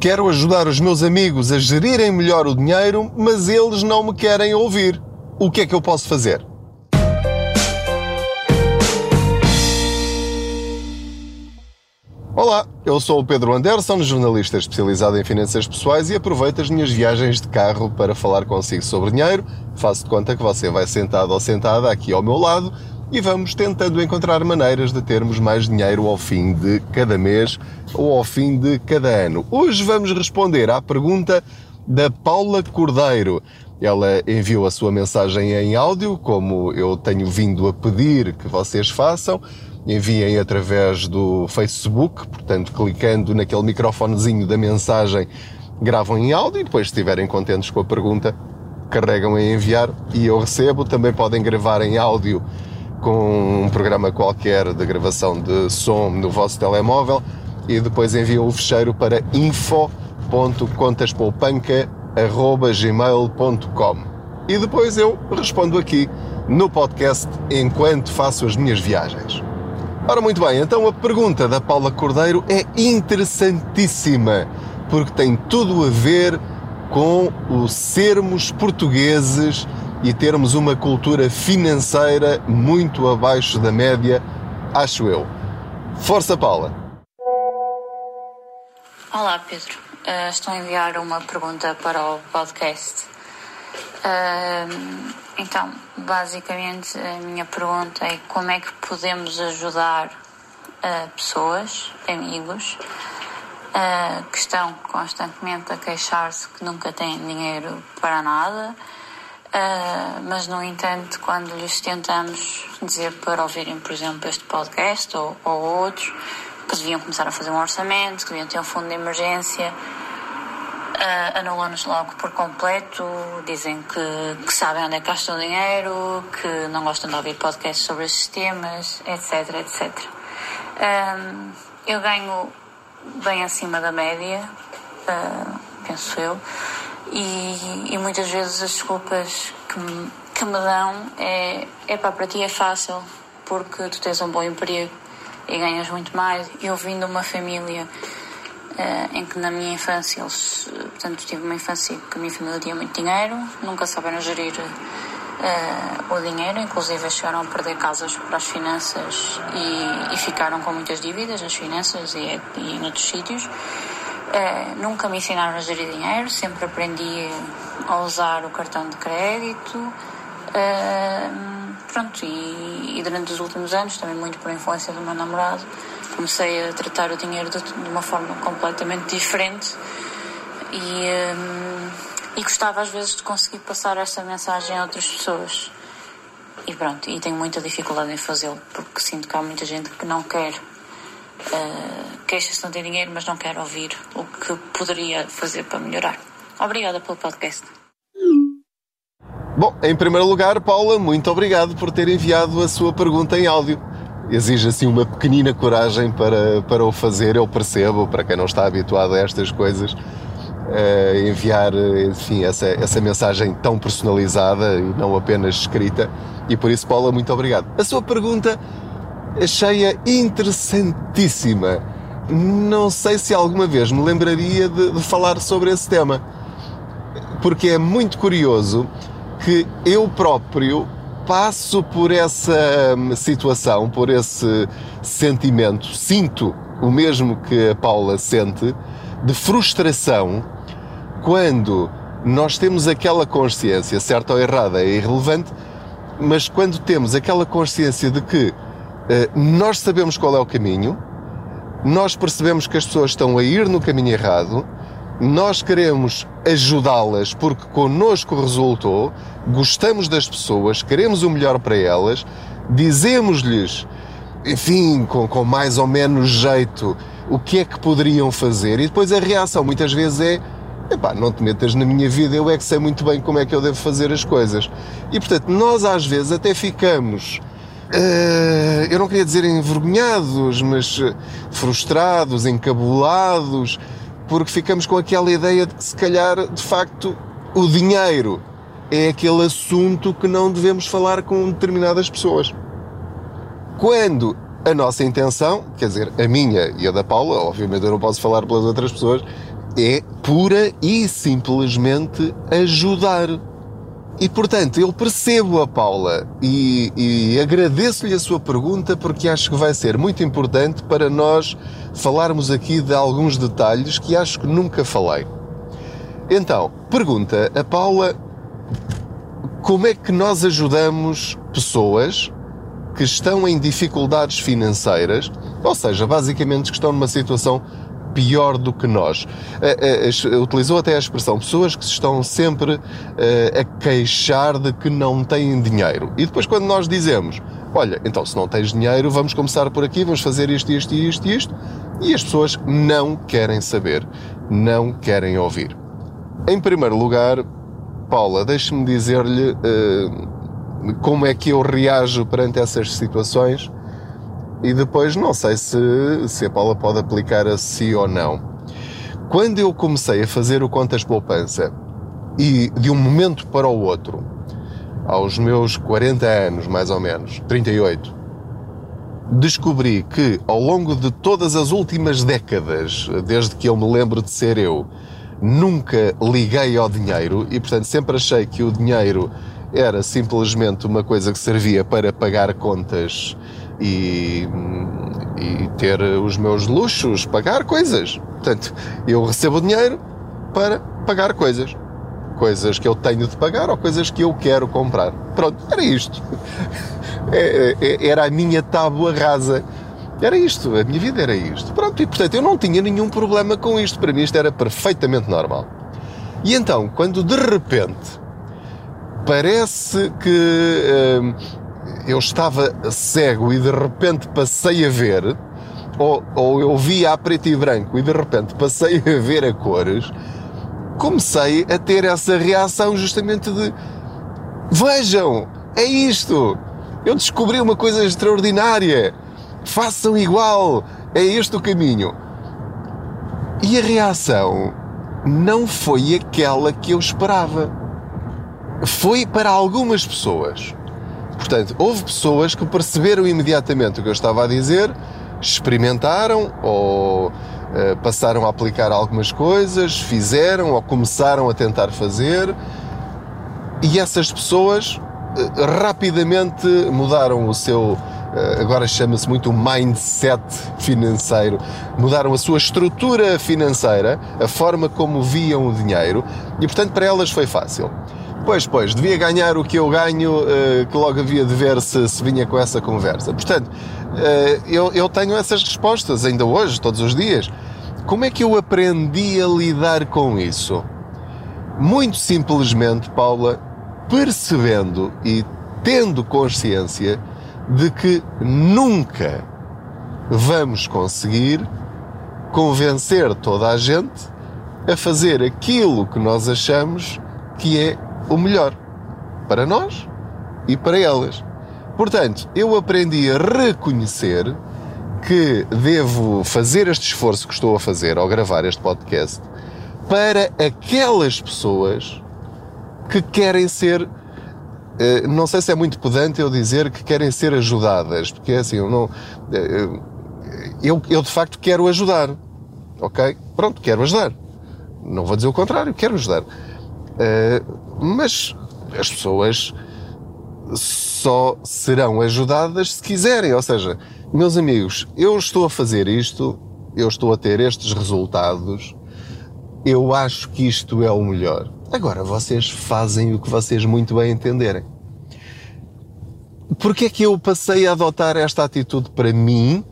Quero ajudar os meus amigos a gerirem melhor o dinheiro, mas eles não me querem ouvir. O que é que eu posso fazer? Olá, eu sou o Pedro Anderson, jornalista especializado em finanças pessoais e aproveito as minhas viagens de carro para falar consigo sobre dinheiro. Faço de conta que você vai sentado ou sentada aqui ao meu lado e vamos tentando encontrar maneiras de termos mais dinheiro ao fim de cada mês ou ao fim de cada ano. Hoje vamos responder à pergunta da Paula Cordeiro. Ela enviou a sua mensagem em áudio, como eu tenho vindo a pedir que vocês façam. Enviem através do Facebook, portanto, clicando naquele microfonezinho da mensagem, gravam em áudio e depois, se estiverem contentes com a pergunta, carregam em enviar e eu recebo. Também podem gravar em áudio com um programa qualquer de gravação de som no vosso telemóvel e depois enviam o fecheiro para info.contaspoupanca.gmail.com e depois eu respondo aqui no podcast enquanto faço as minhas viagens. Ora, muito bem, então a pergunta da Paula Cordeiro é interessantíssima, porque tem tudo a ver com o sermos portugueses e termos uma cultura financeira muito abaixo da média, acho eu. Força, Paula! Olá, Pedro. Uh, estou a enviar uma pergunta para o podcast. Uh, então, basicamente, a minha pergunta é como é que podemos ajudar uh, pessoas, amigos, que estão constantemente a queixar-se que nunca têm dinheiro para nada Uh, mas, no entanto, quando lhes tentamos dizer para ouvirem, por exemplo, este podcast ou, ou outros, que deviam começar a fazer um orçamento, que deviam ter um fundo de emergência, uh, anulam-nos logo por completo, dizem que, que, sabem onde é que gastam o dinheiro, que não gostam de ouvir podcasts sobre esses temas, etc, etc. Eu ganho bem acima da média, uh, penso eu, e, e muitas vezes as desculpas que me, que me dão é, é pá, para ti é fácil porque tu tens um bom emprego e ganhas muito mais. Eu vim de uma família uh, em que na minha infância eles, portanto, tive uma infância que a minha família tinha muito dinheiro, nunca souberam gerir uh, o dinheiro, inclusive chegaram a perder casas para as finanças e, e ficaram com muitas dívidas nas finanças e, e em outros sítios. Uh, nunca me ensinaram a gerir dinheiro, sempre aprendi a usar o cartão de crédito. Uh, pronto, e, e, durante os últimos anos, também muito por influência do meu namorado, comecei a tratar o dinheiro de, de uma forma completamente diferente e, um, e gostava às vezes de conseguir passar essa mensagem a outras pessoas. E pronto, e tenho muita dificuldade em fazê-lo, porque sinto que há muita gente que não quer uh, queixa-se não ter dinheiro, mas não quer ouvir o que poderia fazer para melhorar. Obrigada pelo podcast. Bom, em primeiro lugar, Paula, muito obrigado por ter enviado a sua pergunta em áudio. Exige assim uma pequenina coragem para, para o fazer, eu percebo, para quem não está habituado a estas coisas, uh, enviar enfim, essa, essa mensagem tão personalizada e não apenas escrita. E por isso, Paula, muito obrigado. A sua pergunta achei-a interessantíssima. Não sei se alguma vez me lembraria de, de falar sobre esse tema, porque é muito curioso que eu próprio passo por essa hum, situação, por esse sentimento, sinto o mesmo que a Paula sente, de frustração, quando nós temos aquela consciência, certa ou errada, é irrelevante, mas quando temos aquela consciência de que nós sabemos qual é o caminho, nós percebemos que as pessoas estão a ir no caminho errado, nós queremos ajudá-las porque connosco resultou, gostamos das pessoas, queremos o melhor para elas, dizemos-lhes, enfim, com, com mais ou menos jeito, o que é que poderiam fazer, e depois a reação muitas vezes é epá, não te metas na minha vida, eu é que sei muito bem como é que eu devo fazer as coisas. E portanto, nós às vezes até ficamos eu não queria dizer envergonhados, mas eh, frustrados, encabulados, porque ficamos com aquela ideia de que se calhar, de facto, o dinheiro é aquele assunto que não devemos falar com determinadas pessoas. Quando a nossa intenção, quer dizer, a minha e a da Paula, obviamente eu não posso falar pelas outras pessoas, É pura e simplesmente ajudar. E portanto, eu percebo a Paula e, e agradeço-lhe a sua pergunta porque acho que vai ser muito importante para nós falarmos aqui de alguns detalhes que acho que nunca falei. Então, pergunta a Paula como é que nós ajudamos pessoas que estão em dificuldades financeiras, ou seja, basicamente que estão numa situação pior do que nós. Uh, uh, utilizou até a expressão pessoas que se estão sempre uh, a queixar de que não têm dinheiro. E depois, quando nós dizemos, olha, então se não tens dinheiro, vamos começar por aqui, vamos fazer isto, isto, isto, isto, e as pessoas não querem saber, não querem ouvir. Em primeiro lugar, Paula, deixe-me dizer-lhe como é que eu reajo perante essas situações e depois não sei se, se a Paula pode aplicar a si ou não. Quando eu comecei a fazer o Contas Poupança e de um momento para o outro, aos meus 40 anos mais ou menos, 38, descobri que ao longo de todas as últimas décadas, desde que eu me lembro de ser eu, nunca liguei ao dinheiro e portanto sempre achei que o dinheiro era simplesmente uma coisa que servia para pagar contas e, e ter os meus luxos, pagar coisas. Portanto, eu recebo dinheiro para pagar coisas. Coisas que eu tenho de pagar ou coisas que eu quero comprar. Pronto, era isto. É, é, era a minha tábua rasa. Era isto, a minha vida era isto. Pronto, e portanto eu não tinha nenhum problema com isto. Para mim isto era perfeitamente normal. E então, quando de repente parece que hum, eu estava cego e de repente passei a ver, ou, ou eu via a preto e branco e de repente passei a ver a cores, comecei a ter essa reação justamente de vejam, é isto, eu descobri uma coisa extraordinária, façam igual, é este o caminho. E a reação não foi aquela que eu esperava. Foi para algumas pessoas Portanto, houve pessoas que perceberam imediatamente o que eu estava a dizer, experimentaram ou uh, passaram a aplicar algumas coisas, fizeram ou começaram a tentar fazer, e essas pessoas uh, rapidamente mudaram o seu. Uh, agora chama-se muito mindset financeiro, mudaram a sua estrutura financeira, a forma como viam o dinheiro, e portanto para elas foi fácil. Pois, pois, devia ganhar o que eu ganho, uh, que logo havia de ver se, se vinha com essa conversa. Portanto, uh, eu, eu tenho essas respostas ainda hoje, todos os dias. Como é que eu aprendi a lidar com isso? Muito simplesmente, Paula, percebendo e tendo consciência de que nunca vamos conseguir convencer toda a gente a fazer aquilo que nós achamos que é o melhor para nós e para elas. Portanto, eu aprendi a reconhecer que devo fazer este esforço que estou a fazer ao gravar este podcast para aquelas pessoas que querem ser. Eh, não sei se é muito pedante eu dizer que querem ser ajudadas, porque é assim, eu não. Eh, eu, eu de facto quero ajudar. Ok? Pronto, quero ajudar. Não vou dizer o contrário, quero ajudar. Eh, mas as pessoas só serão ajudadas se quiserem. Ou seja, meus amigos, eu estou a fazer isto, eu estou a ter estes resultados, eu acho que isto é o melhor. Agora vocês fazem o que vocês muito bem entenderem. Porquê é que eu passei a adotar esta atitude para mim?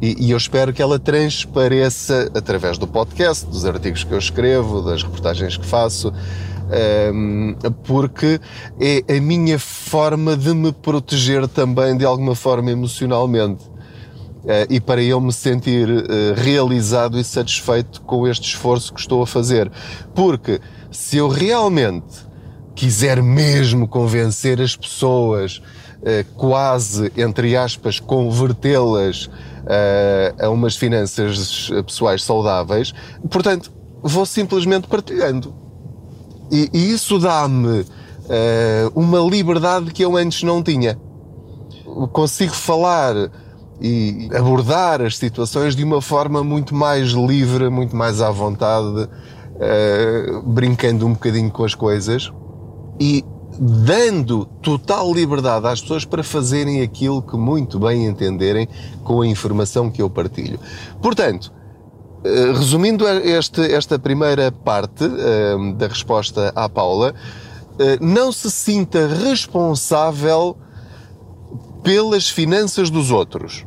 E, e, eu espero que ela transpareça através do podcast, dos artigos que eu escrevo, das reportagens que faço, um, porque é a minha forma de me proteger também de alguma forma emocionalmente. Uh, e para eu me sentir uh, realizado e satisfeito com este esforço que estou a fazer. Porque se eu realmente quiser mesmo convencer as pessoas, uh, quase, entre aspas, convertê-las a umas finanças pessoais saudáveis, portanto, vou simplesmente partilhando. E, e isso dá-me uh, uma liberdade que eu antes não tinha. Consigo falar e abordar as situações de uma forma muito mais livre, muito mais à vontade, uh, brincando um bocadinho com as coisas. E dando total liberdade às pessoas para fazerem aquilo que muito bem entenderem com a informação que eu partilho. Portanto, uh, resumindo este, esta primeira parte uh, da resposta à Paula, não se sinta responsável pelas finanças dos outros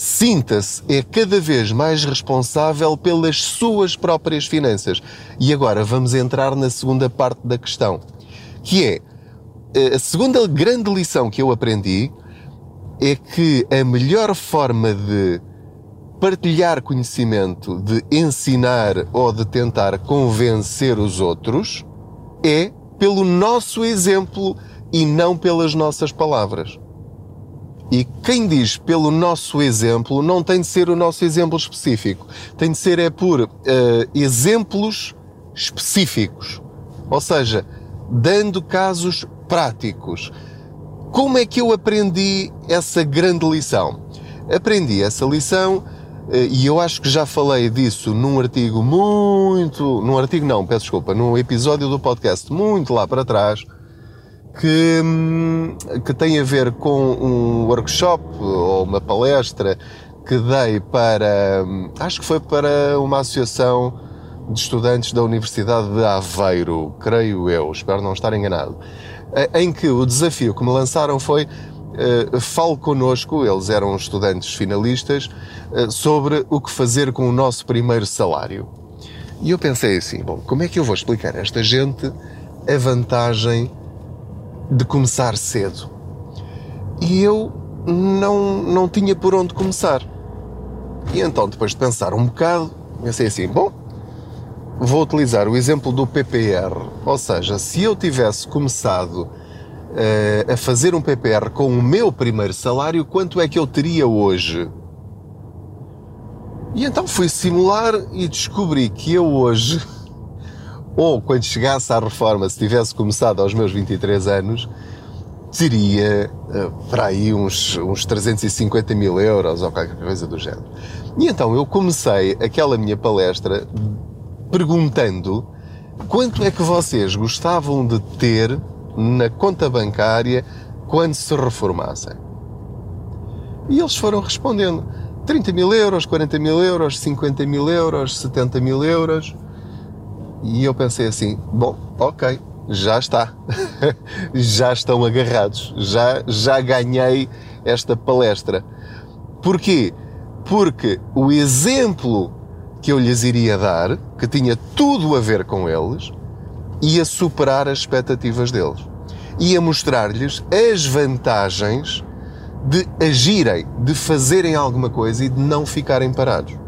sinta-se é cada vez mais responsável pelas suas próprias finanças. E agora vamos entrar na segunda parte da questão, que é eh, a segunda grande lição que eu aprendi é que a melhor forma de partilhar conhecimento, de ensinar ou de tentar convencer os outros é pelo nosso exemplo e não pelas nossas palavras. E quem diz pelo nosso exemplo não tem de ser o nosso exemplo específico, tem de ser é por uh, exemplos específicos. Ou seja, dando casos práticos. Como é que eu aprendi essa grande lição? Aprendi essa lição uh, e eu acho que já falei disso num artigo muito. Num artigo, não, peço desculpa, num episódio do podcast muito lá para trás que, hum, que tem a ver com um workshop ou uma palestra que dei para, hum, acho que foi para uma associação de estudantes da Universidade de Aveiro, creio eu, espero não estar enganado, eh, em que o desafio que me lançaram foi uh, fale connosco, eles eram estudantes finalistas, uh, sobre o que fazer com o nosso primeiro salário. E eu pensei assim, bom, como é que eu vou explicar a esta gente a vantagem de começar cedo. E eu não, não tinha por onde começar. E então, depois de pensar um bocado, pensei assim: bom, vou utilizar o exemplo do PPR. Ou seja, se eu tivesse começado uh, a fazer um PPR com o meu primeiro salário, quanto é que eu teria hoje? E então fui simular e descobri que eu hoje ou quando chegasse à reforma, se tivesse começado aos meus 23 anos, teria uh, para aí uns, uns 350 mil euros ou qualquer coisa do género. E então eu comecei aquela minha palestra perguntando quanto é que vocês gostavam de ter na conta bancária quando se reformassem. E eles foram respondendo 30 mil euros, 40 mil euros, 50 mil euros, 70 mil euros. E eu pensei assim: bom, ok, já está. já estão agarrados. Já, já ganhei esta palestra. Porquê? Porque o exemplo que eu lhes iria dar, que tinha tudo a ver com eles, ia superar as expectativas deles. Ia mostrar-lhes as vantagens de agirem, de fazerem alguma coisa e de não ficarem parados.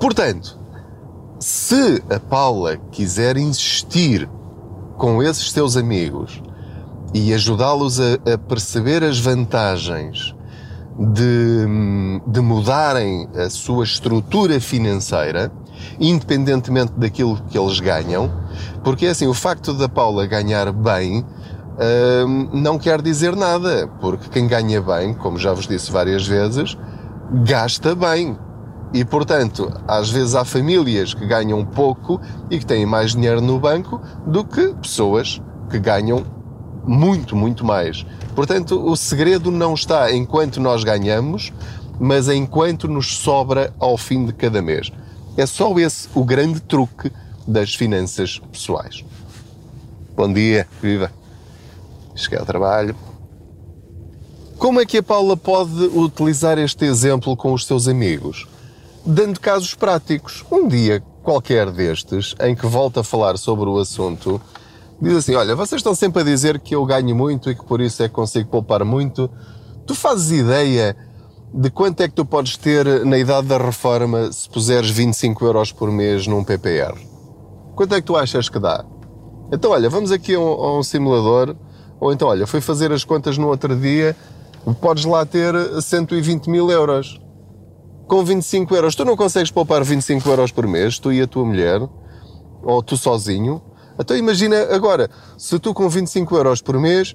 Portanto, se a Paula quiser insistir com esses seus amigos e ajudá-los a, a, perceber as vantagens de, de mudarem a sua estrutura financeira, independentemente daquilo que eles ganham, porque assim, o facto da Paula ganhar bem hum, não quer dizer nada, porque quem ganha bem, como já vos disse várias vezes, gasta bem. E, portanto, às vezes há famílias que ganham pouco e que têm mais dinheiro no banco do que pessoas que ganham muito, muito mais. Portanto, o segredo não está enquanto nós ganhamos, mas enquanto nos sobra ao fim de cada mês. É só esse o grande truque das finanças pessoais. Bom dia, viva! Cheguei ao trabalho. Como é que a Paula pode utilizar este exemplo com os seus amigos? dando casos práticos. Um dia qualquer destes, em que volta a falar sobre o assunto, diz assim: Olha, vocês estão sempre a dizer que eu ganho muito e que por isso é que consigo poupar muito. Tu fazes ideia de quanto é que tu podes ter na idade da reforma se puseres 25 euros por mês num PPR? Quanto é que tu achas que dá? Então, olha, vamos aqui a um, a um simulador, ou então, olha, fui fazer as contas no outro dia, podes lá ter 120 mil euros com 25 euros. Tu não consegues poupar 25 euros por mês, tu e a tua mulher, ou tu sozinho. Então imagina agora, se tu com 25 euros por mês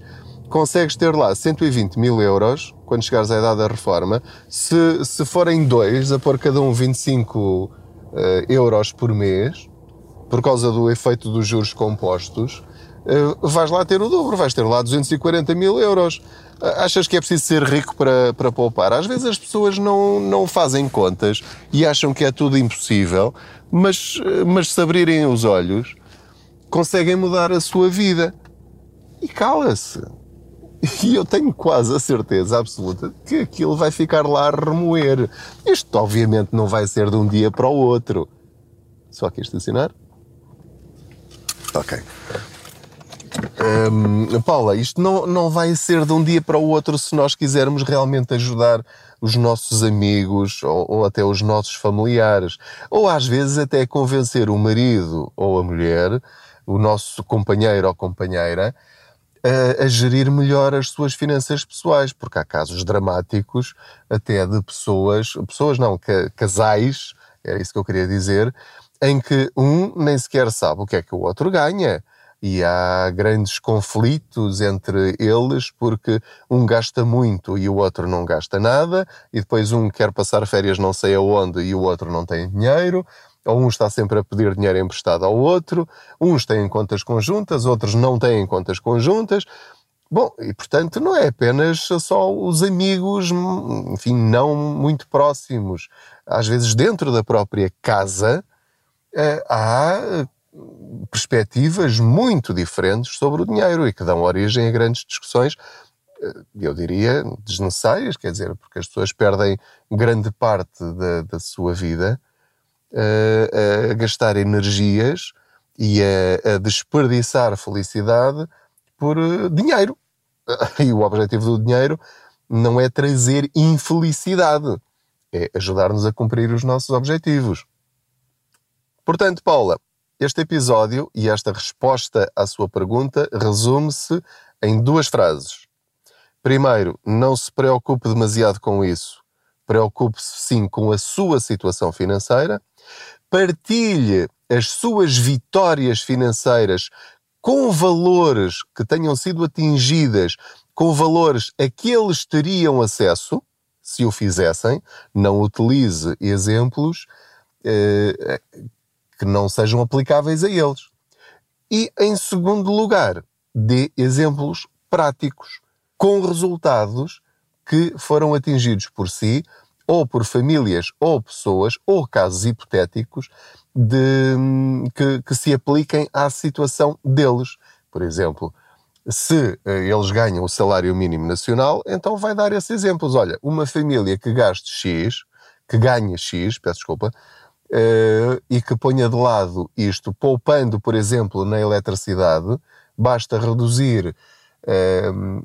consegues ter lá 120 mil euros quando chegares à idade da reforma. Se, se forem dois, a pôr cada um 25 uh, euros por mês, por causa do efeito dos juros compostos, uh, vais lá ter o dobro, vais ter lá 240 mil euros. Uh, achas que é preciso ser rico para, para poupar? Às vezes as pessoas não, não fazem contas e acham que é tudo impossível, mas, mas se abrirem os olhos, conseguem mudar a sua vida. E cala-se. E eu tenho quase a certeza absoluta que aquilo vai ficar lá a remoer. Isto, obviamente, não vai ser de um dia para o outro. Só aqui estacionar? Ok. Um, Paula, isto não, não vai ser de um dia para o outro se nós quisermos realmente ajudar os nossos amigos ou, ou, até os nossos familiares. Ou às vezes até convencer o marido ou a mulher, o nosso companheiro ou companheira, a, a, gerir melhor as suas finanças pessoais, porque há casos dramáticos até de pessoas, pessoas não, casais, era isso que eu queria dizer, em que um nem sequer sabe o que é que o outro ganha. E há grandes conflitos entre eles porque um gasta muito e o outro não gasta nada, e depois um quer passar férias não sei aonde e o outro não tem dinheiro, ou um está sempre a pedir dinheiro emprestado ao outro, uns têm contas conjuntas, outros não têm contas conjuntas. Bom, e portanto não é apenas só os amigos, enfim, não muito próximos. Às vezes dentro da própria casa eh, há perspectivas muito diferentes sobre o dinheiro e que dão origem a grandes discussões, eh, eu diria, desnecessárias, quer dizer, porque as pessoas perdem grande parte da, da sua vida a, a gastar energias e a, a, desperdiçar felicidade por eh, dinheiro. E o objetivo do dinheiro não é trazer infelicidade, é ajudar-nos a cumprir os nossos objetivos. Portanto, Paula, este episódio e esta resposta à sua pergunta resume-se em duas frases. Primeiro, não se preocupe demasiado com isso. Preocupe-se sim com a sua situação financeira partilhe as suas vitórias financeiras com valores que tenham sido atingidas, com valores a que eles teriam acesso, se o fizessem, não utilize exemplos eh, que não sejam aplicáveis a eles. E, em segundo lugar, dê exemplos práticos, com resultados que foram atingidos por si ou por famílias ou pessoas, ou casos hipotéticos, de, que, que se apliquem à situação deles. Por exemplo, se eh, eles ganham o salário mínimo nacional, então vai dar esses exemplos. Olha, uma família que gaste X, que ganha X, peço desculpa, uh, e que ponha de lado isto, poupando, por exemplo, na eletricidade, basta reduzir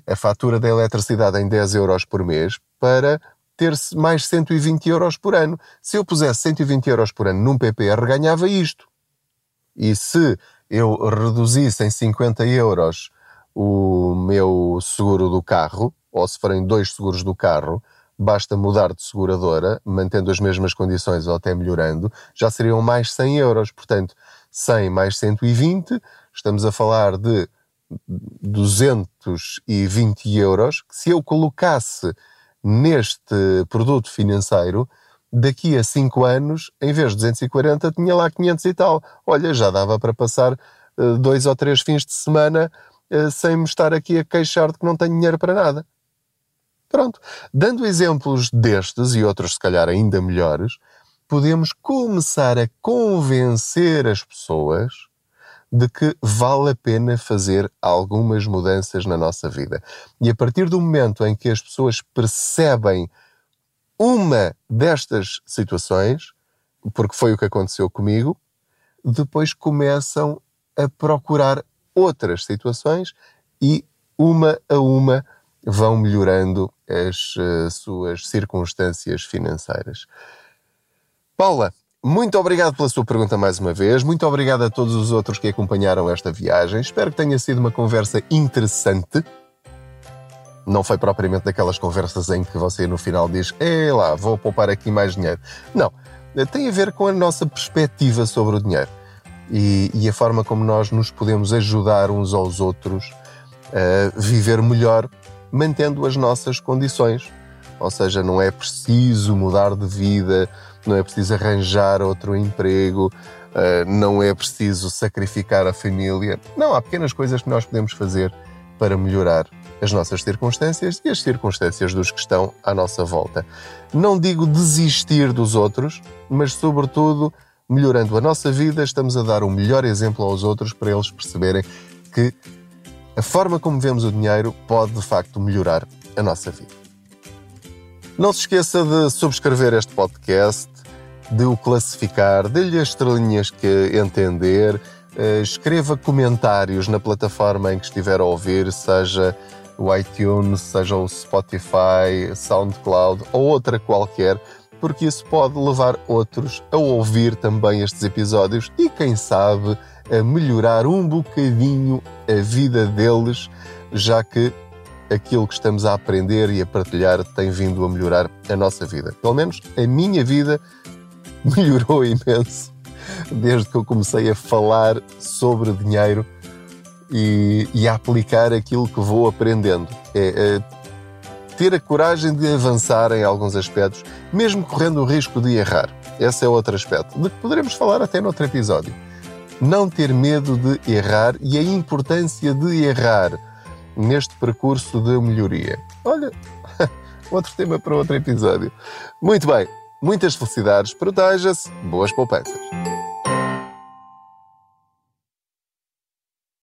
a fatura da eletricidade em 10 euros por mês para ter mais 120 euros por ano. Se eu pusesse 120 euros por ano num PPR, ganhava isto. E se eu reduzisse em 50 euros o meu seguro do carro, ou se forem dois seguros do carro, basta mudar de seguradora, mantendo as mesmas condições ou até melhorando, já seriam mais 100 euros. Portanto, 100 mais 120, estamos a falar de 220 euros, que se eu colocasse neste produto financeiro, daqui a 5 anos, em vez de 240, tinha lá 500 e tal. Olha, já dava para passar uh, dois ou três fins de semana uh, sem me estar aqui a queixar de que não tenho dinheiro para nada. Pronto. Dando exemplos destes e outros, se calhar, ainda melhores, podemos começar a convencer as pessoas de que vale a pena fazer algumas mudanças na nossa vida. E a partir do momento em que as pessoas percebem uma destas situações, porque foi o que aconteceu comigo, depois começam a procurar outras situações e uma a uma vão melhorando as uh, suas circunstâncias financeiras. Paula, muito obrigado pela sua pergunta mais uma vez. Muito obrigado a todos os outros que acompanharam esta viagem. Espero que tenha sido uma conversa interessante. Não foi propriamente daquelas conversas em que você no final diz: É lá, vou poupar aqui mais dinheiro. Não. Tem a ver com a nossa perspectiva sobre o dinheiro e, e a forma como nós nos podemos ajudar uns aos outros a viver melhor, mantendo as nossas condições. Ou seja, não é preciso mudar de vida, não é preciso arranjar outro emprego, uh, não é preciso sacrificar a família. Não, há pequenas coisas que nós podemos fazer para melhorar as nossas circunstâncias e as circunstâncias dos que estão à nossa volta. Não digo desistir dos outros, mas, sobretudo, melhorando a nossa vida, estamos a dar o um melhor exemplo aos outros para eles perceberem que a forma como vemos o dinheiro pode, de facto, melhorar a nossa vida. Não se esqueça de subscrever este podcast, de o classificar, de-lhe as estrelinhas que entender, eh, escreva comentários na plataforma em que estiver a ouvir, seja o iTunes, seja o Spotify, SoundCloud ou outra qualquer, porque isso pode levar outros a ouvir também estes episódios e, quem sabe, a melhorar um bocadinho a vida deles, já que aquilo que estamos a aprender e a partilhar tem vindo a melhorar a nossa vida. Pelo menos a minha vida melhorou imenso desde que eu comecei a falar sobre dinheiro e, e a aplicar aquilo que vou aprendendo. É, é, ter a coragem de avançar em alguns aspectos, mesmo correndo o risco de errar. Esse é outro aspecto, de que poderemos falar até noutro episódio. Não ter medo de errar e a importância de errar neste percurso de melhoria. Olha, outro tema para outro episódio. Muito bem, muitas felicidades, proteja-se, boas poupanças.